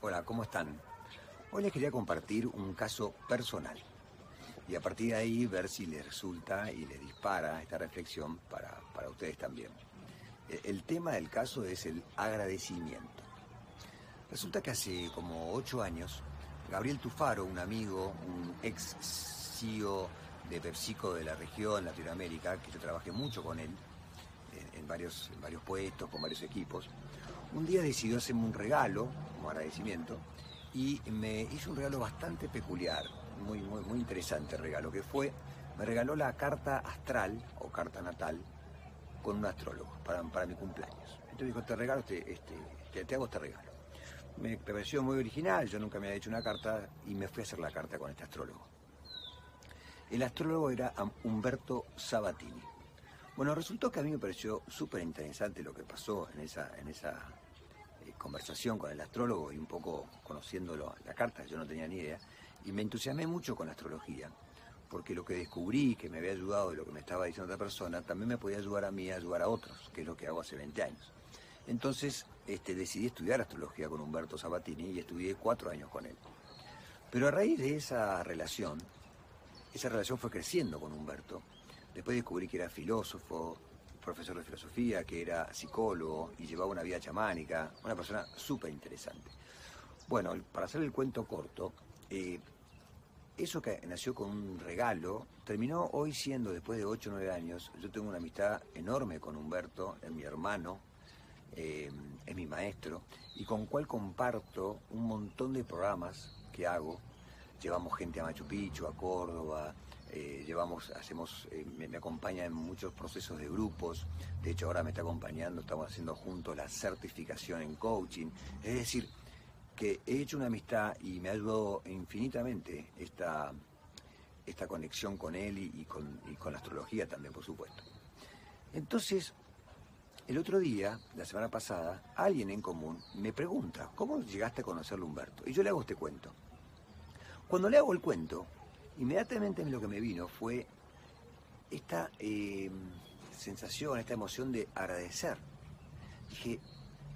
Hola, ¿cómo están? Hoy les quería compartir un caso personal y a partir de ahí ver si les resulta y les dispara esta reflexión para, para ustedes también. E, el tema del caso es el agradecimiento. Resulta que hace como ocho años, Gabriel Tufaro, un amigo, un ex CEO de PepsiCo de la región Latinoamérica, que yo trabajé mucho con él, en, varios, varios puestos, con varios equipos, un día decidió hacerme un regalo, como agradecimiento, y me hizo un regalo bastante peculiar, muy, muy, muy interesante regalo, que fue, me regaló la carta astral o carta natal con un astrólogo para, para mi cumpleaños. Entonces dijo, te regalo, este, este, te, hago este regalo. Me pareció muy original, yo nunca me había hecho una carta y me fui a hacer la carta con este astrólogo. El astrólogo era Humberto Sabatini. Bueno, resultó que a mí me pareció súper interesante lo que pasó en esa, en esa eh, conversación con el astrólogo y un poco conociéndolo la carta, yo no tenía ni idea, y me entusiasmé mucho con la astrología, porque lo que descubrí que me había ayudado de lo que me estaba diciendo otra persona, también me podía ayudar a mí a ayudar a otros, que es lo que hago hace 20 años. Entonces este, decidí estudiar astrología con Humberto Sabatini y estudié cuatro años con él. Pero a raíz de esa relación, esa relación fue creciendo con Humberto, Después descubrí que era filósofo, profesor de filosofía, que era psicólogo y llevaba una vida chamánica, una persona súper interesante. Bueno, para hacer el cuento corto, eh, eso que nació con un regalo, terminó hoy siendo, después de 8 o 9 años, yo tengo una amistad enorme con Humberto, es mi hermano, eh, es mi maestro, y con cual comparto un montón de programas que hago. Llevamos gente a Machu Picchu, a Córdoba, eh, llevamos, hacemos, eh, me, acompaña en muchos procesos de grupos, de hecho ahora me está acompañando, estamos haciendo juntos la certificación en coaching, es decir, que he hecho una amistad y me ha ayudado infinitamente esta, esta conexión con él y, con, y con la astrología también, por supuesto. Entonces, el otro día, la semana pasada, alguien en común me pregunta, ¿cómo llegaste a conocerlo Humberto? Y yo le hago este cuento. Cuando le hago el cuento, inmediatamente lo que me vino fue esta eh, sensación, esta emoción de agradecer. Dije,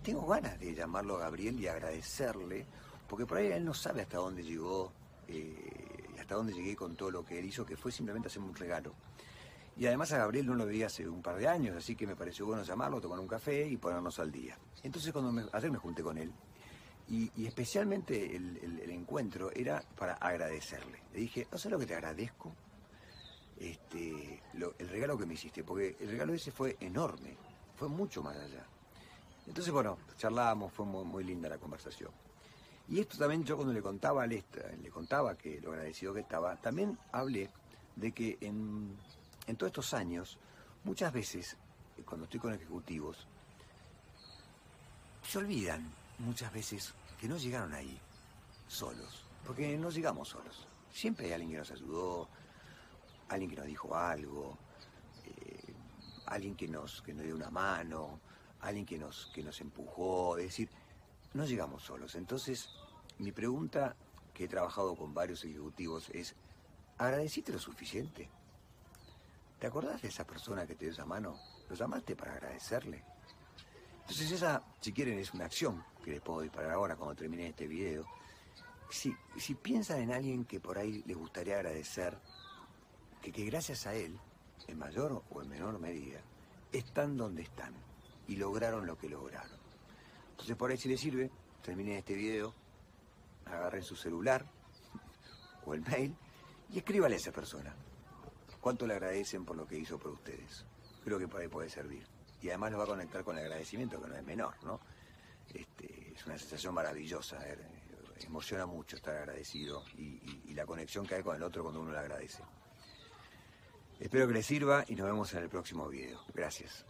tengo ganas de llamarlo a Gabriel y agradecerle, porque por ahí él no sabe hasta dónde llegó, eh, hasta dónde llegué con todo lo que él hizo, que fue simplemente hacerme un regalo. Y además a Gabriel no lo veía hace un par de años, así que me pareció bueno llamarlo, tomar un café y ponernos al día. Entonces cuando ayer me junté con él, y, especialmente el, encuentro era para agradecerle. Le dije, no sé lo que te agradezco, este, el regalo que me hiciste, porque el regalo ese fue enorme, fue mucho más allá. Entonces, bueno, charlábamos, fue muy, linda la conversación. Y esto también yo cuando le contaba a le contaba que lo agradecido que estaba, también hablé de que en, en todos estos años, muchas veces, cuando estoy con ejecutivos, se olvidan muchas veces que no llegaron ahí solos, porque no llegamos solos. Siempre hay alguien que nos ayudó, alguien que nos dijo algo, eh, alguien que nos, que nos dio una mano, alguien que nos, que nos empujó, es decir, no llegamos solos. Entonces, mi pregunta, que he trabajado con varios ejecutivos, es, ¿agradeciste lo suficiente? ¿Te acordás de esa persona que te dio esa mano? ¿Lo llamaste para agradecerle? Entonces esa, si quieren, es una acción que les puedo disparar ahora cuando termine este video. Si, si piensan en alguien que por ahí les gustaría agradecer, que, que gracias a él, en mayor o en menor medida, están donde están y lograron lo que lograron. Entonces por ahí si les sirve, terminen este video, agarren su celular o el mail y escríbale a esa persona. ¿Cuánto le agradecen por lo que hizo por ustedes? Creo que por ahí puede servir y además lo va a conectar con el agradecimiento, que no es menor, ¿no? Este, es una sensación maravillosa, eh, emociona mucho estar agradecido y, y la conexión que hay con el otro cuando uno le agradece. Espero que les sirva y nos vemos en el próximo video. Gracias.